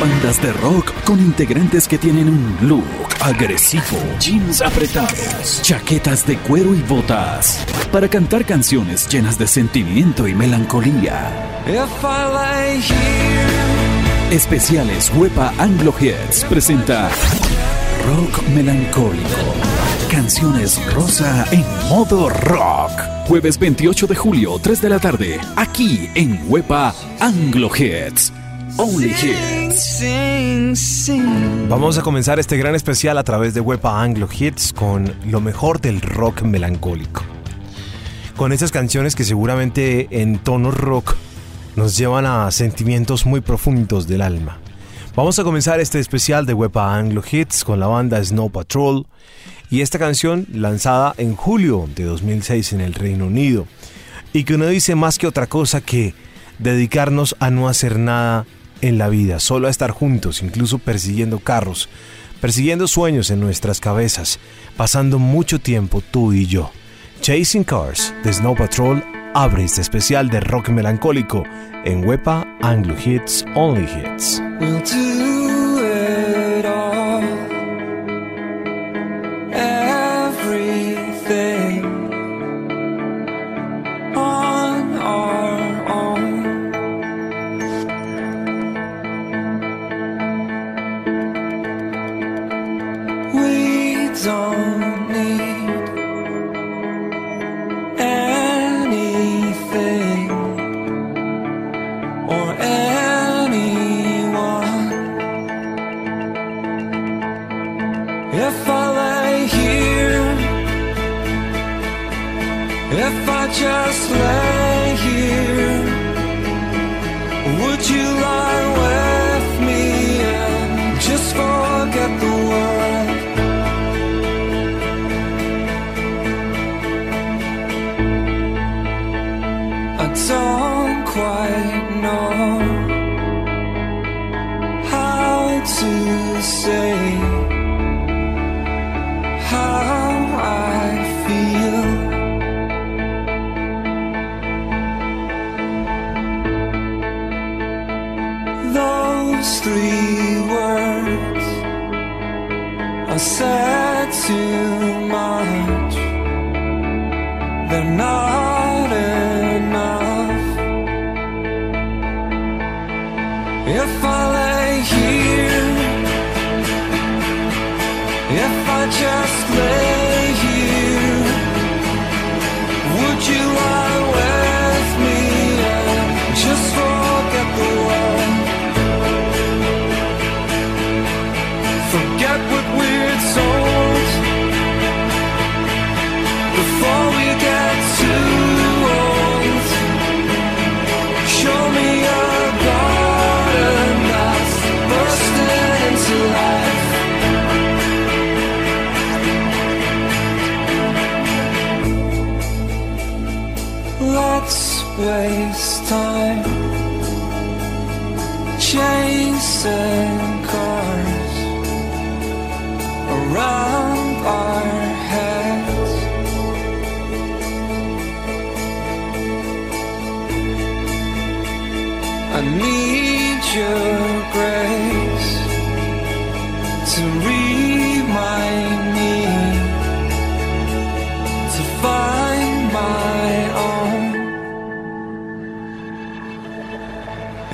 Bandas de rock con integrantes que tienen un look agresivo, jeans apretados, chaquetas de cuero y botas, para cantar canciones llenas de sentimiento y melancolía. Especiales Huepa Anglo Hits presenta Rock Melancólico. Canciones rosa en modo rock. Jueves 28 de julio, 3 de la tarde, aquí en Huepa Anglo Hits. Only Hits. Vamos a comenzar este gran especial a través de Huepa Anglo Hits con lo mejor del rock melancólico. Con esas canciones que seguramente en tono rock nos llevan a sentimientos muy profundos del alma. Vamos a comenzar este especial de Wepa Anglo Hits con la banda Snow Patrol y esta canción lanzada en julio de 2006 en el Reino Unido y que no dice más que otra cosa que dedicarnos a no hacer nada en la vida, solo a estar juntos, incluso persiguiendo carros, persiguiendo sueños en nuestras cabezas, pasando mucho tiempo tú y yo. Chasing Cars de Snow Patrol abre este especial de rock melancólico en Wepa Anglo Hits Only Hits. waste time chasing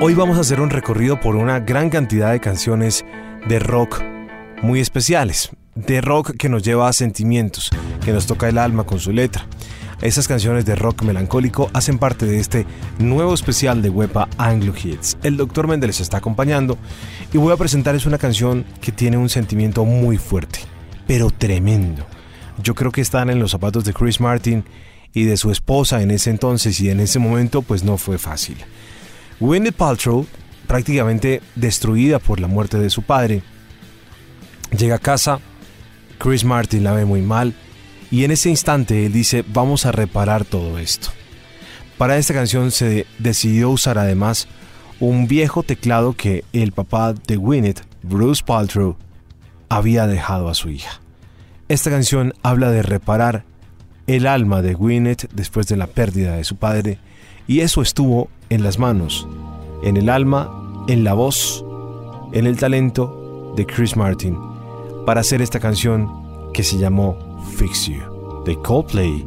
Hoy vamos a hacer un recorrido por una gran cantidad de canciones de rock muy especiales, de rock que nos lleva a sentimientos, que nos toca el alma con su letra. Esas canciones de rock melancólico hacen parte de este nuevo especial de Wepa Anglo Hits. El. Mendel les está acompañando y voy a presentarles una canción que tiene un sentimiento muy fuerte, pero tremendo. Yo creo que están en los zapatos de Chris Martin y de su esposa en ese entonces y en ese momento pues no fue fácil. Gwyneth Paltrow, prácticamente destruida por la muerte de su padre, llega a casa, Chris Martin la ve muy mal, y en ese instante él dice, vamos a reparar todo esto. Para esta canción se decidió usar además un viejo teclado que el papá de Gwyneth, Bruce Paltrow, había dejado a su hija. Esta canción habla de reparar el alma de Gwyneth después de la pérdida de su padre y eso estuvo en las manos, en el alma, en la voz, en el talento de Chris Martin para hacer esta canción que se llamó Fix You de Coldplay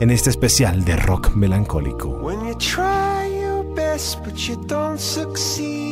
en este especial de rock melancólico. When you try your best but you don't succeed.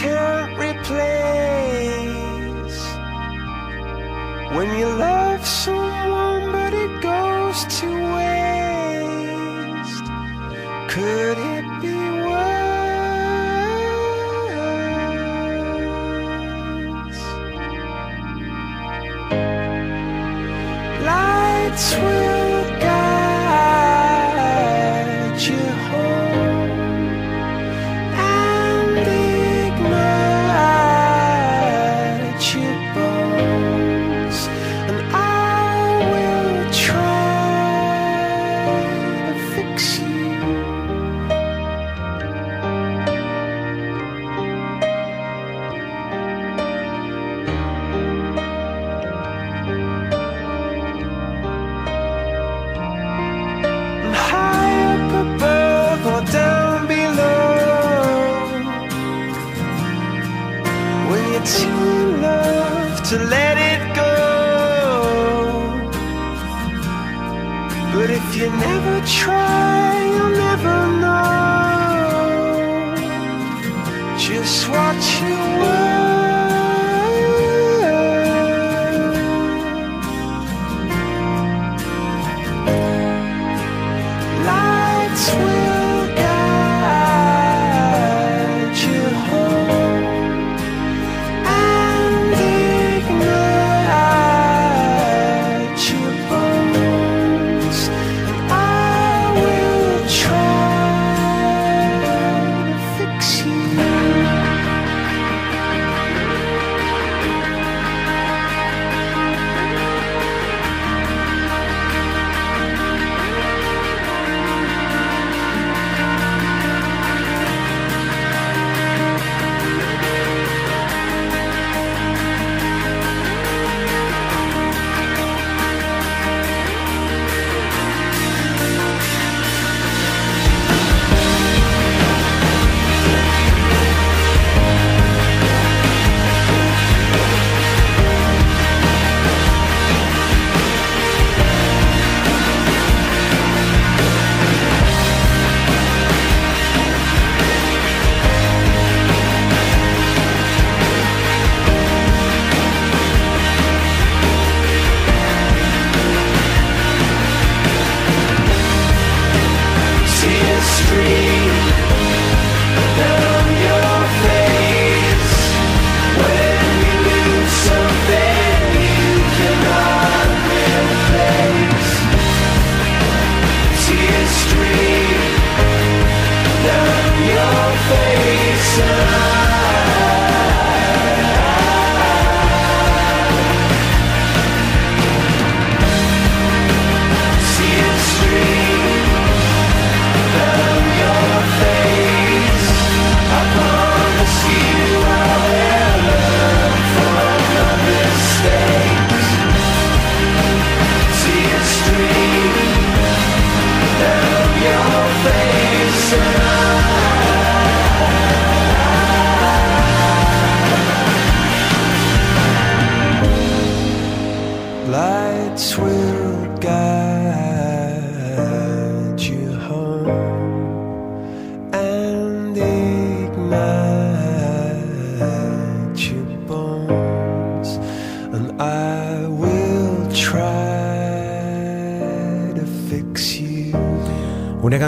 something too to let it go. But if you never try,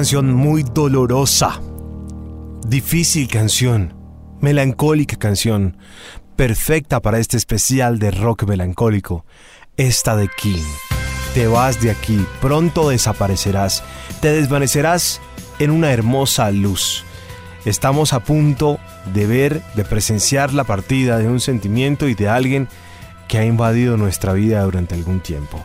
canción muy dolorosa, difícil canción, melancólica canción, perfecta para este especial de rock melancólico, esta de King. Te vas de aquí, pronto desaparecerás, te desvanecerás en una hermosa luz. Estamos a punto de ver, de presenciar la partida de un sentimiento y de alguien que ha invadido nuestra vida durante algún tiempo.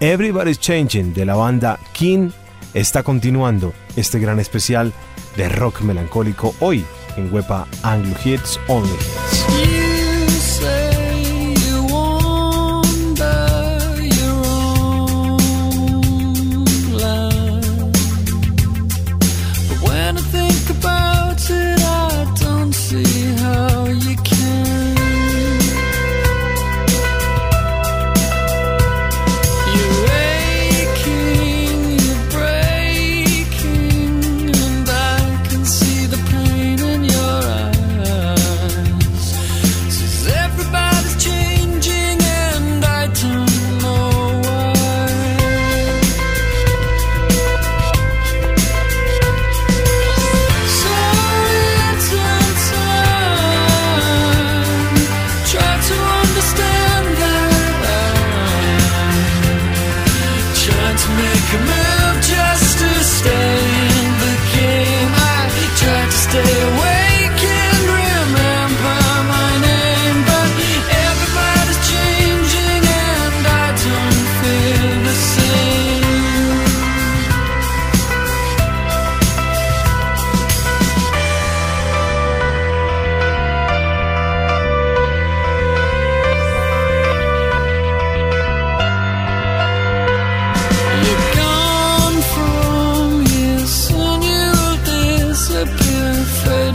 Everybody's Changing de la banda King está continuando este gran especial de rock melancólico hoy en Wepa Anglo Hits Only Hits.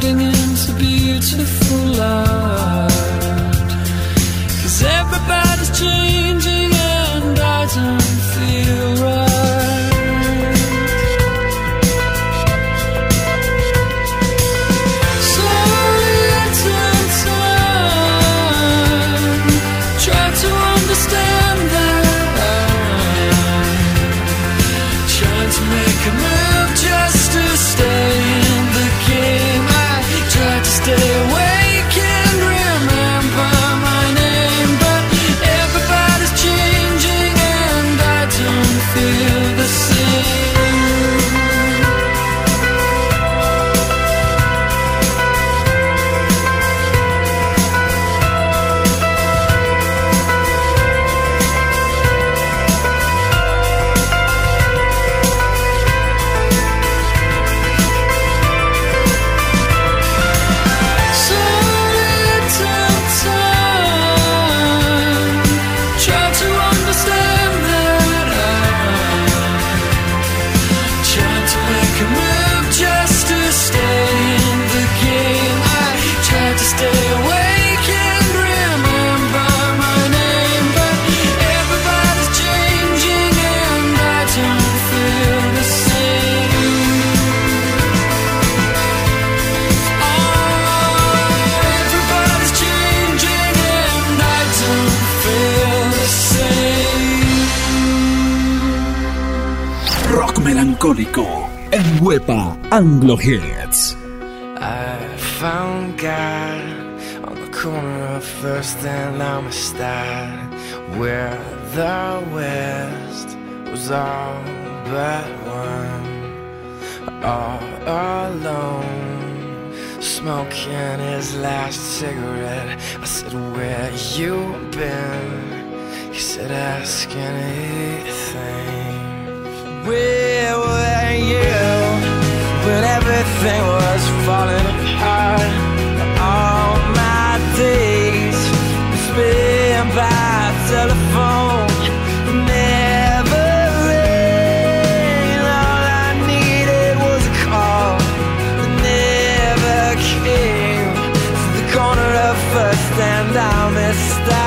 gliding into beautiful light. Cause everybody's changed. En Wepa Anglo Hits. I found God on the corner of First and Amistad, where the West was all but one, all alone, smoking his last cigarette. I said, Where you been? He said, Ask anything. Where were you when everything was falling apart? All my days spent by telephone. Never. All I needed was a call. that never came to the corner of First and I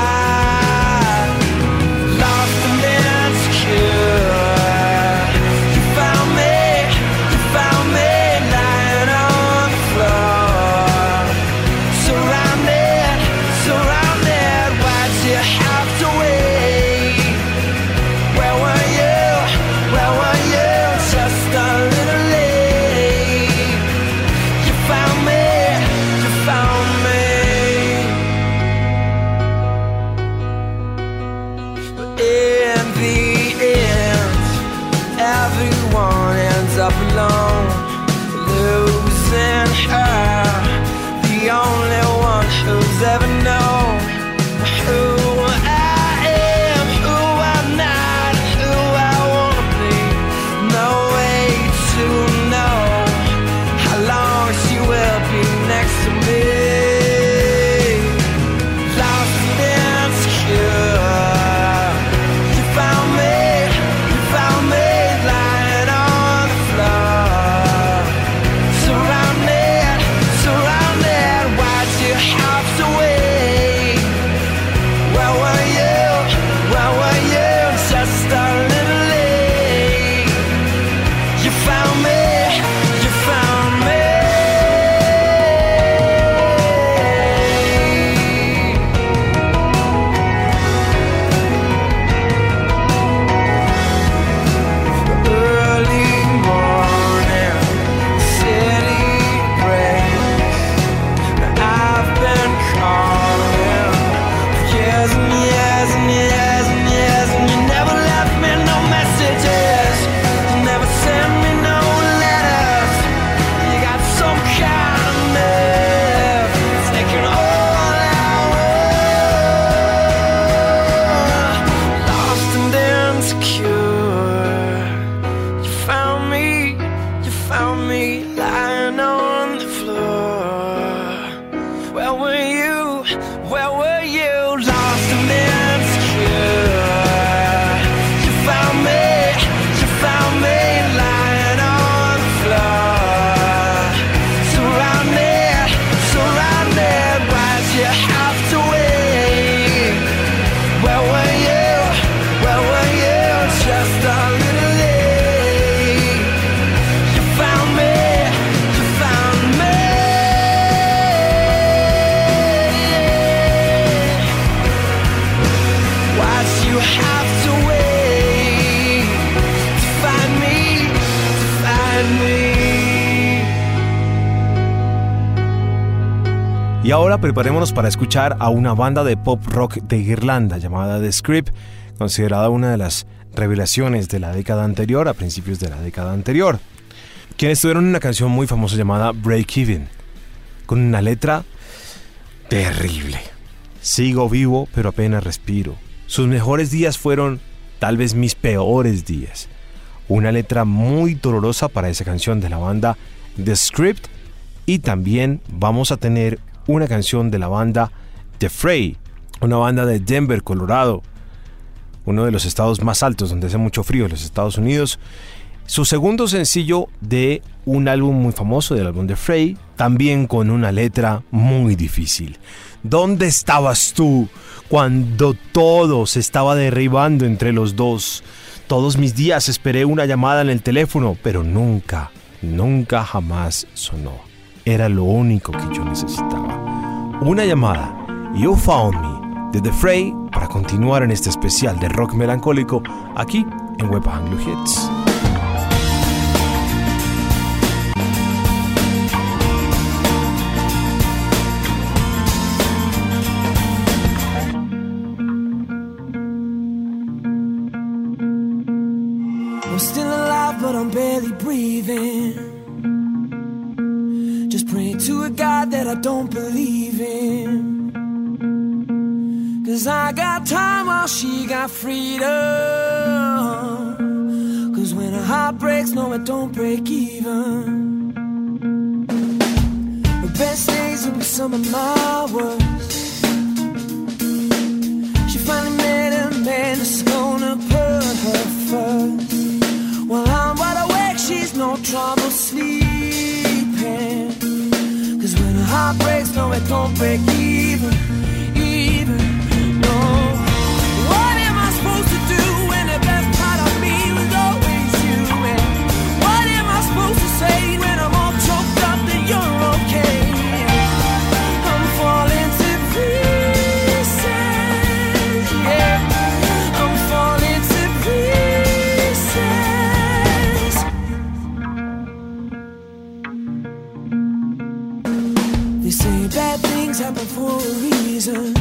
who's ever known. Y ahora preparémonos para escuchar a una banda de pop rock de Irlanda llamada The Script, considerada una de las revelaciones de la década anterior, a principios de la década anterior, quienes tuvieron una canción muy famosa llamada Break Even, con una letra terrible. Sigo vivo, pero apenas respiro. Sus mejores días fueron tal vez mis peores días. Una letra muy dolorosa para esa canción de la banda The Script y también vamos a tener una canción de la banda The Fray, una banda de Denver, Colorado, uno de los estados más altos donde hace mucho frío en los Estados Unidos. Su segundo sencillo de un álbum muy famoso, del álbum The Fray, también con una letra muy difícil. ¿Dónde estabas tú cuando todo se estaba derribando entre los dos? Todos mis días esperé una llamada en el teléfono, pero nunca, nunca jamás sonó. Era lo único que yo necesitaba. Una llamada, You Found Me, de The Fray, para continuar en este especial de rock melancólico aquí en Web Anglo Hits. Don't believe in. Cause I got time while she got freedom. Cause when a heart breaks, no, it don't break even. The best days will be some of my worst. She finally met a man that's gonna put her first. While I'm wide awake, she's no trouble sleeping. Heart breaks, no, it don't break even, things happen for a reason.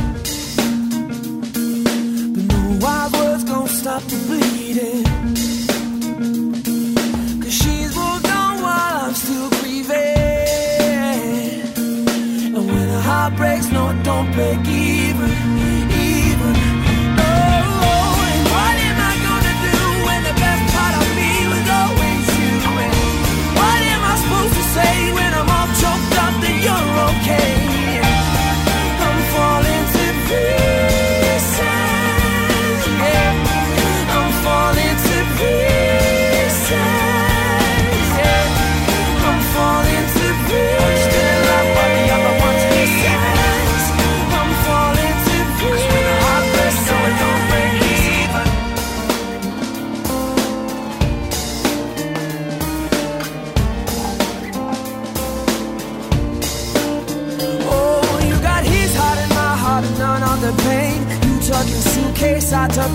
But no wild words gon' stop the bleeding. Cause she's moved on while I'm still grieving. And when a heart breaks, no, don't break even.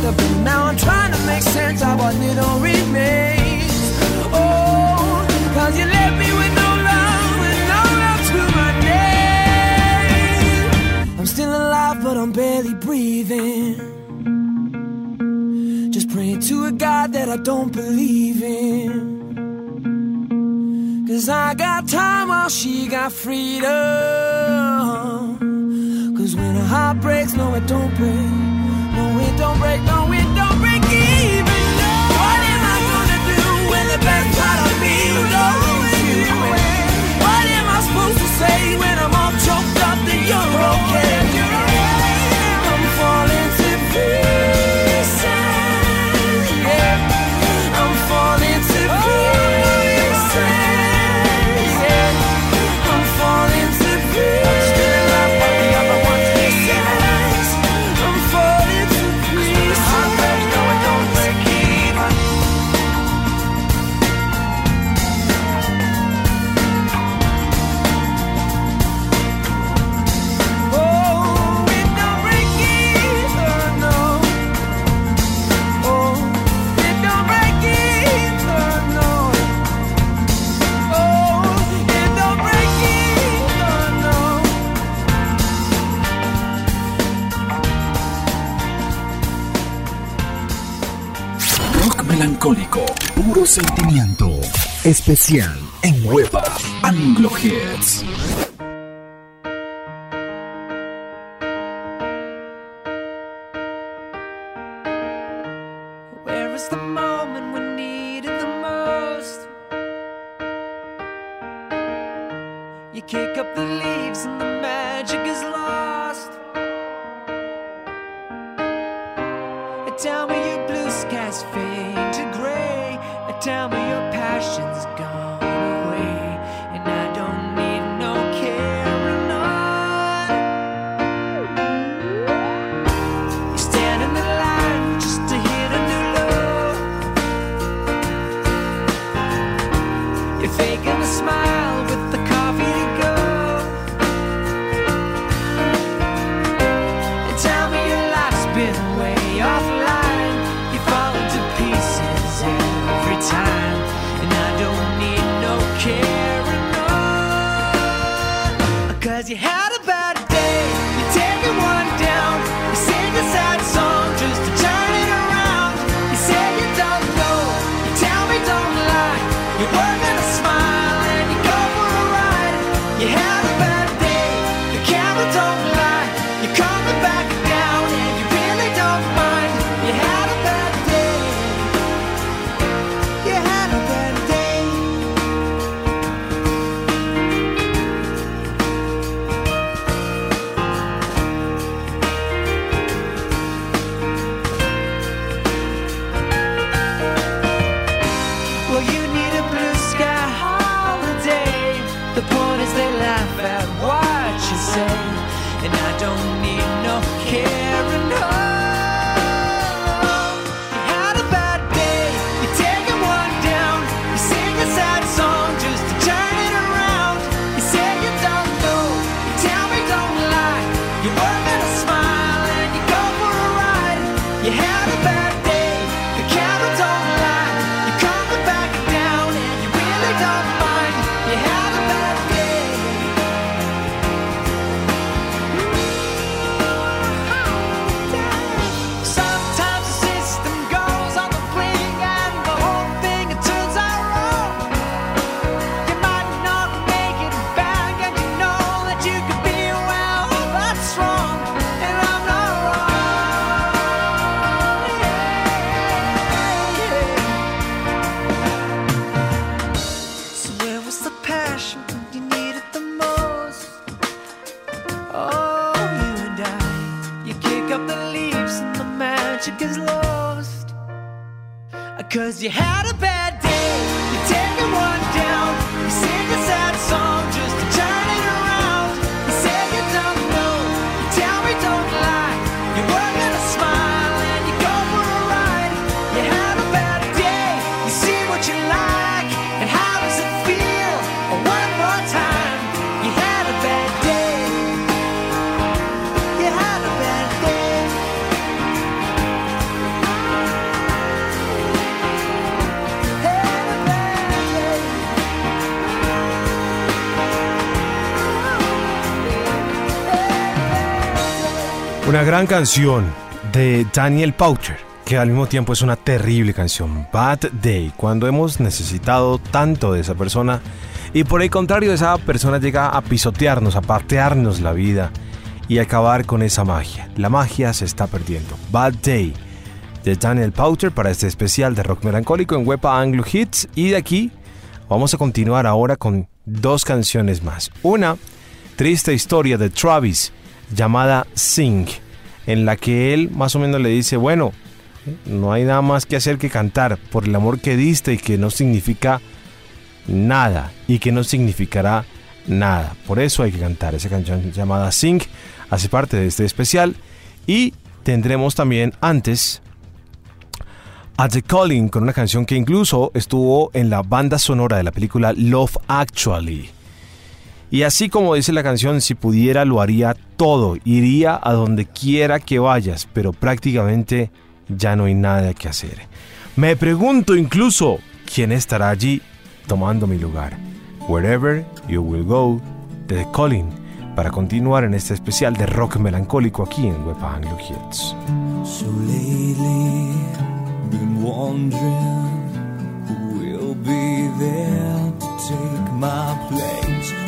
The blue. Now I'm trying to make sense of what little remains. Oh, cause you left me with no love and no love to my name. I'm still alive, but I'm barely breathing. Just praying to a God that I don't believe in. Cause I got time while she got freedom. Cause when a heart breaks, no, it don't break. Don't break, no, it Especial en Huepa Anglo Hits. Gran canción de Daniel Poucher, que al mismo tiempo es una terrible canción, Bad Day, cuando hemos necesitado tanto de esa persona y por el contrario esa persona llega a pisotearnos, a partearnos la vida y acabar con esa magia. La magia se está perdiendo. Bad Day de Daniel Poucher para este especial de rock melancólico en Wepa Anglo Hits y de aquí vamos a continuar ahora con dos canciones más. Una triste historia de Travis llamada Sing, en la que él más o menos le dice, bueno, no hay nada más que hacer que cantar por el amor que diste y que no significa nada y que no significará nada. Por eso hay que cantar esa canción llamada Sing, hace parte de este especial y tendremos también antes a The Calling con una canción que incluso estuvo en la banda sonora de la película Love Actually. Y así como dice la canción, si pudiera lo haría todo, iría a donde quiera que vayas, pero prácticamente ya no hay nada que hacer. Me pregunto incluso quién estará allí tomando mi lugar. Wherever You Will Go de The Colin para continuar en este especial de rock melancólico aquí en Web Anglo Hits. So lately, been wondering will be take my place.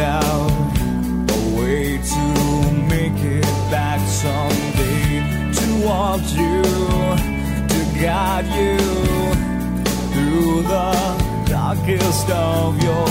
out a way to make it back someday to walk you, to guide you through the darkest of your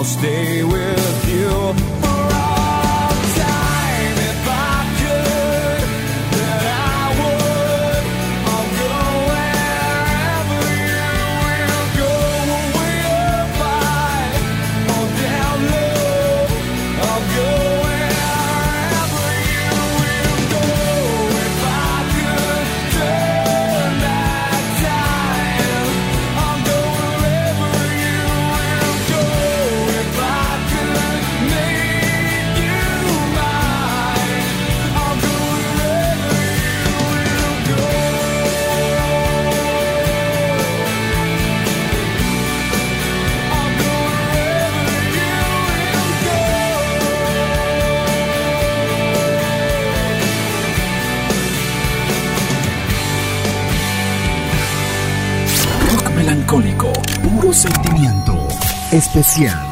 I'll stay with Yeah.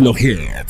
Anglo Hits.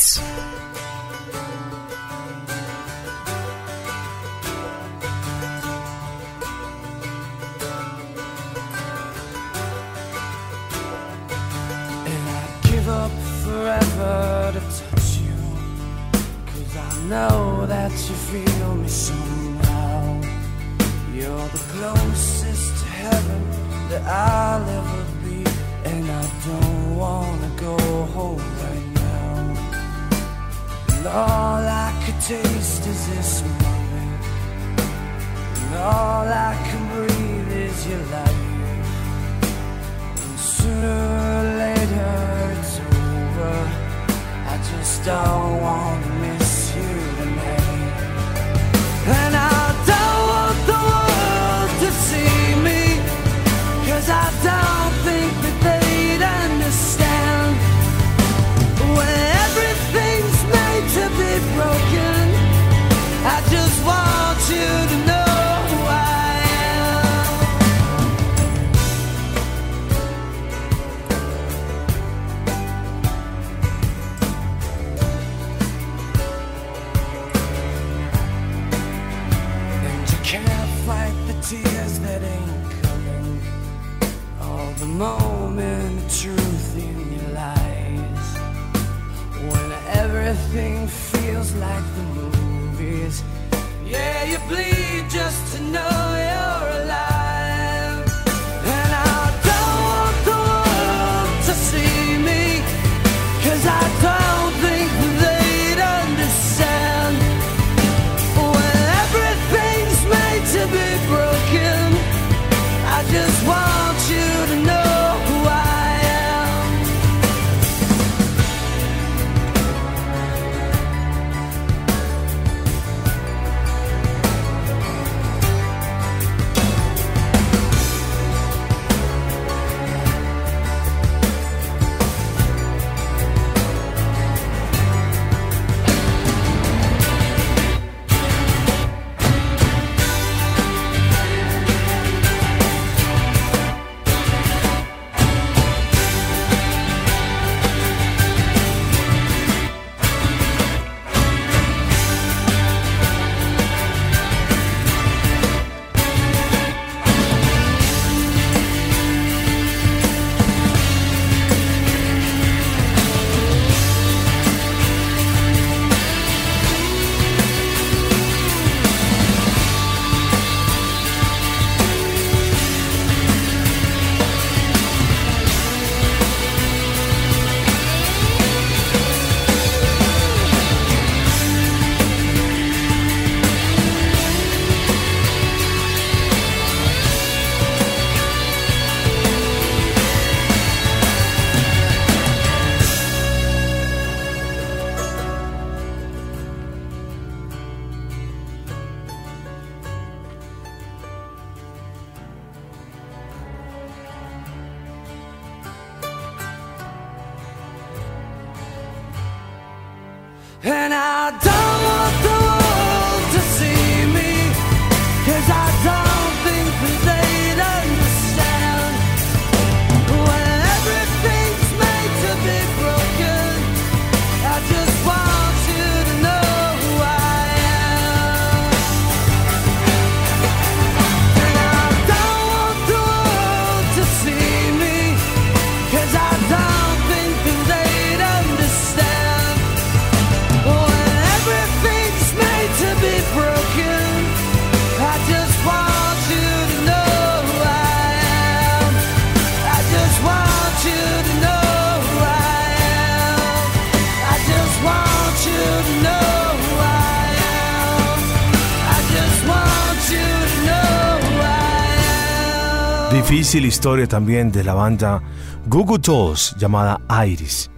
Difícil historia también de la banda Goo Goo Dolls llamada Iris.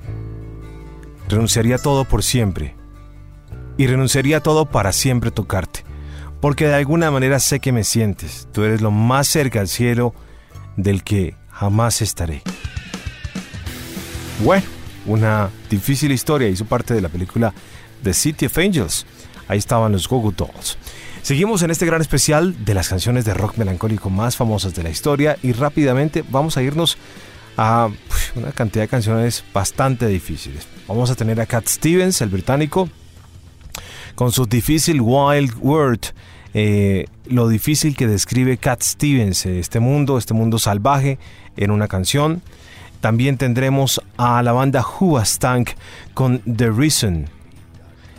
Renunciaría todo por siempre. Y renunciaría todo para siempre tocarte. Porque de alguna manera sé que me sientes. Tú eres lo más cerca al cielo del que jamás estaré. Bueno, una difícil historia. Hizo parte de la película The City of Angels. Ahí estaban los Goo Goo Dolls. Seguimos en este gran especial de las canciones de rock melancólico más famosas de la historia y rápidamente vamos a irnos a una cantidad de canciones bastante difíciles. Vamos a tener a Cat Stevens, el británico, con su difícil Wild World, eh, lo difícil que describe Cat Stevens, eh, este mundo, este mundo salvaje, en una canción. También tendremos a la banda Stank con The Reason.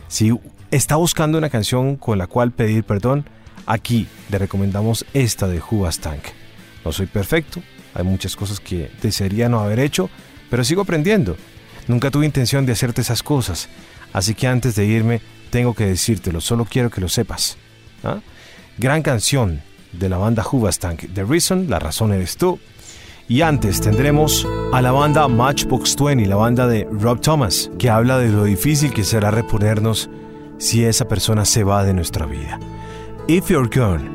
Si está buscando una canción con la cual pedir perdón, aquí le recomendamos esta de Tank. No soy perfecto, hay muchas cosas que desearía no haber hecho, pero sigo aprendiendo. Nunca tuve intención de hacerte esas cosas, así que antes de irme tengo que decírtelo, solo quiero que lo sepas. ¿Ah? Gran canción de la banda Tank, The Reason, La razón eres tú. Y antes tendremos a la banda Matchbox 20, la banda de Rob Thomas, que habla de lo difícil que será reponernos si esa persona se va de nuestra vida. If You're Gone,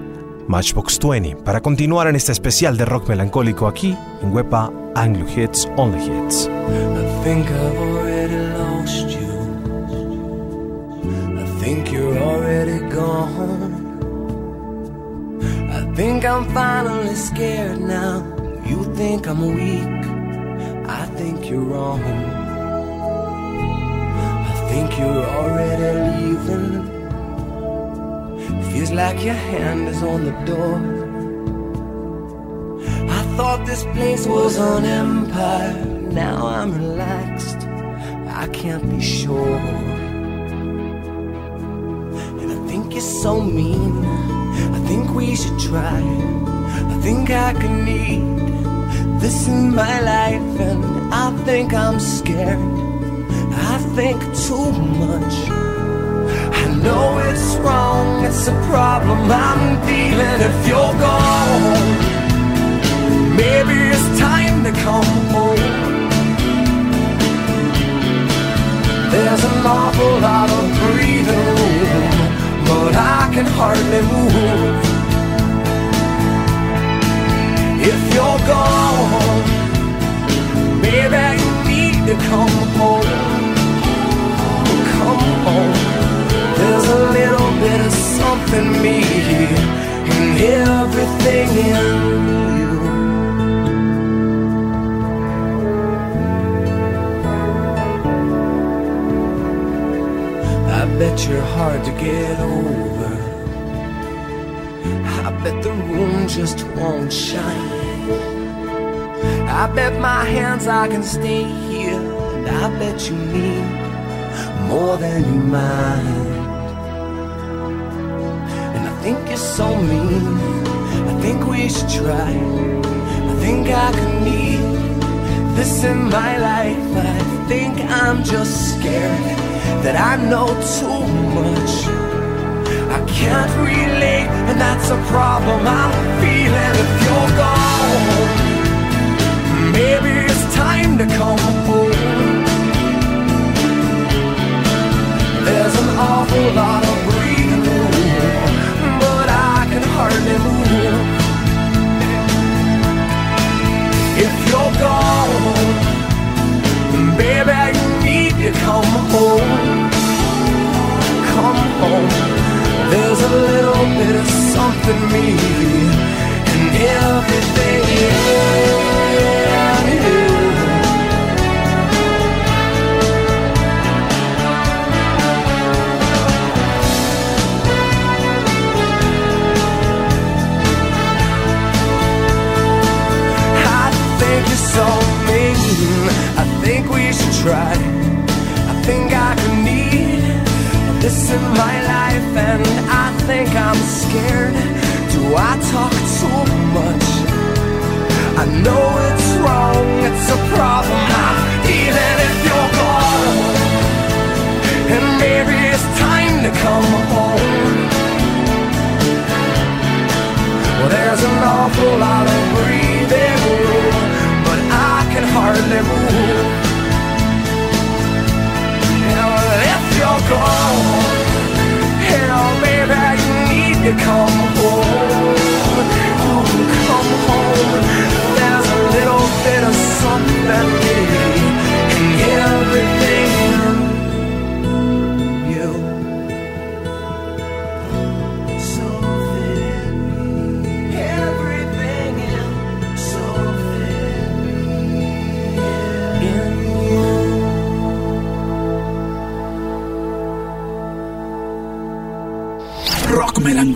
Matchbox 20, para continuar en este especial de rock melancólico aquí en Wepa Anglo Hits Only Hits. I think I've already lost you. I think you're already gone. I think I'm finally scared now. You think I'm weak. I think you're wrong. Think you're already leaving. Feels like your hand is on the door. I thought this place was an empire. Now I'm relaxed. I can't be sure. And I think you're so mean. I think we should try. I think I could need this in my life, and I think I'm scared. Think too much. I know it's wrong, it's a problem I'm feeling if you're gone. Maybe it's time to come home. There's an awful lot of breathing room, but I can hardly move. If you're gone, maybe you need to come home There's a little bit of something me in everything in you. I bet you're hard to get over. I bet the room just won't shine. I bet my hands I can stay here, and I bet you need more than you mind. And I think you're so mean. I think we should try. I think I could need this in my life. But I think I'm just scared that I know too much. I can't relate, and that's a problem I'm feeling if you're gone. Maybe it's time to come home. There's an awful lot of breathing room, but I can hardly move. If you're gone, baby, you need to come home. Come home. There's a little bit of something me in everything in you. So mean. I think we should try. I think I could need this in my life, and I think I'm scared. Do I talk too much? I know it's wrong, it's a problem. I'm even if you're gone, and maybe it's time to come home. Well, there's an awful lot of come home? Come home. There's a little bit of in every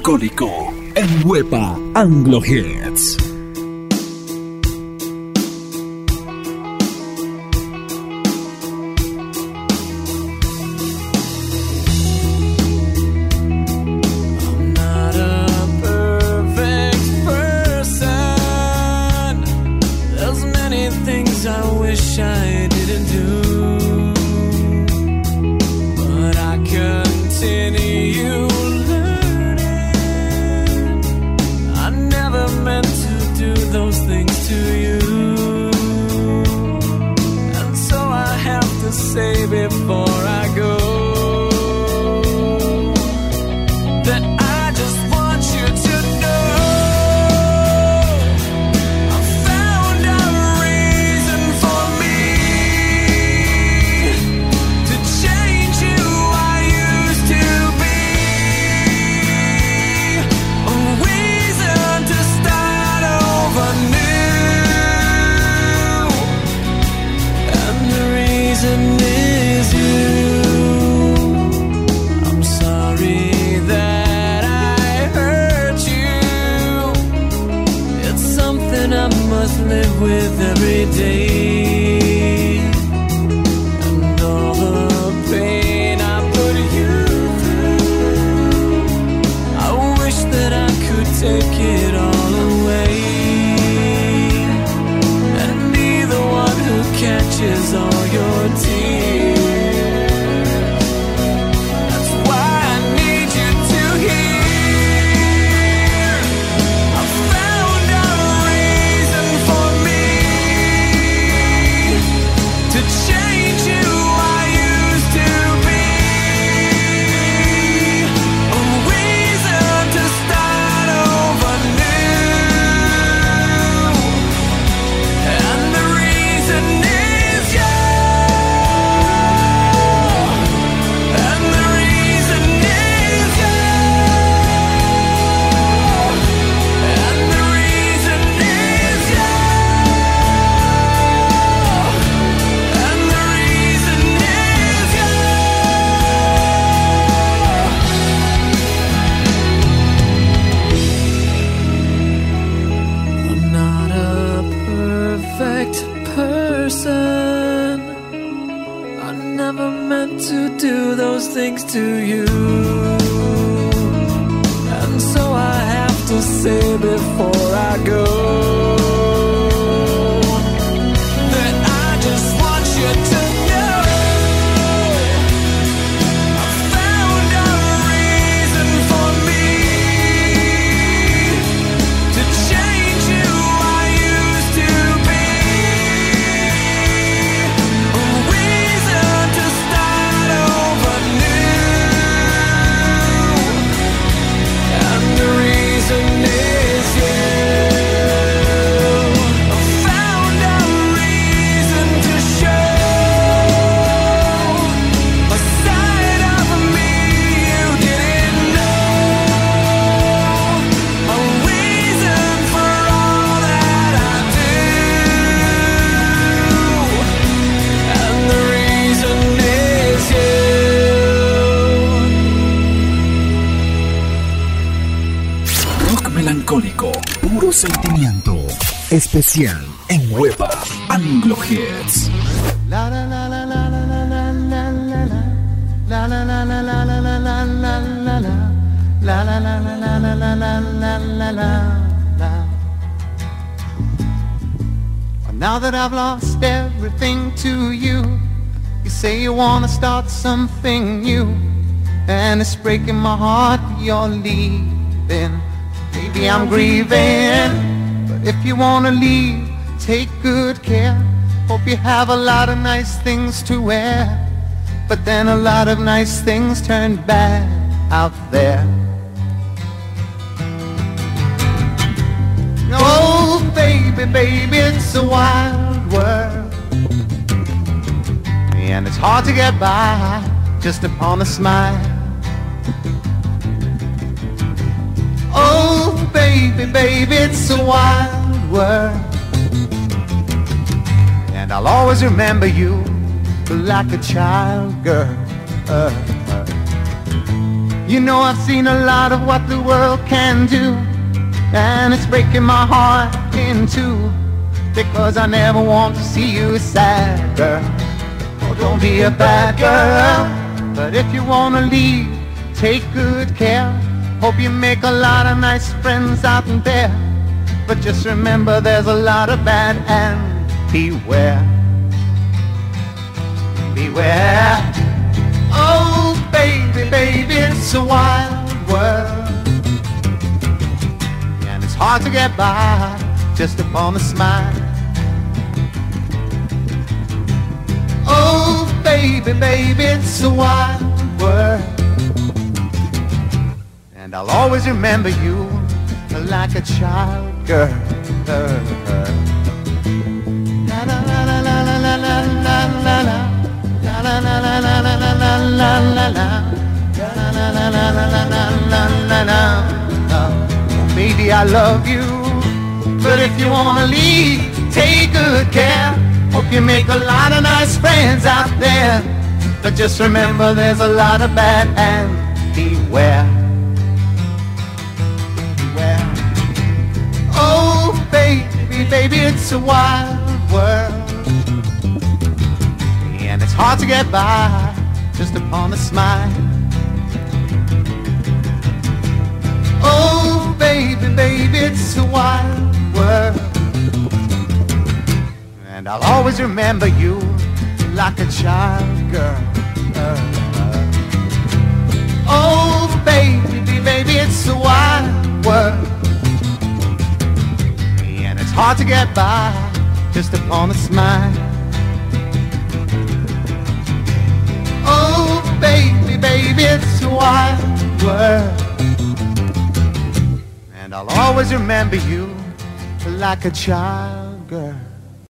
melancólico en Huepa Anglo Hits. Entretenimiento. Especial en Hueva Anglo Now that I've lost everything to you, you say you wanna start something new, and it's breaking my heart you're leaving. Maybe I'm grieving. If you wanna leave, take good care. Hope you have a lot of nice things to wear. But then a lot of nice things turn bad out there. Oh, baby, baby, it's a wild world. And it's hard to get by just upon a smile. Oh, baby, baby, it's a wild world. And I'll always remember you like a child girl. Uh, uh. You know I've seen a lot of what the world can do And it's breaking my heart in two Because I never want to see you sad, girl Oh, don't be a bad girl But if you wanna leave, take good care Hope you make a lot of nice friends out there But just remember there's a lot of bad and beware Beware Oh, baby, baby, it's a wild world. And it's hard to get by just upon a smile. Oh, baby, baby, it's a wild world. And I'll always remember you like a child girl. Maybe I love you, but if you wanna leave, take good care. Hope you make a lot of nice friends out there. But just remember there's a lot of bad and. Beware. Baby, it's a wild world and it's hard to get by just upon a smile. Oh, baby, baby, it's a wild world. And I'll always remember you like a child girl. Oh, baby, baby, it's a wild world. Hard to get by just upon a smile. Oh, baby, baby, it's a wild world. And I'll always remember you like a child girl.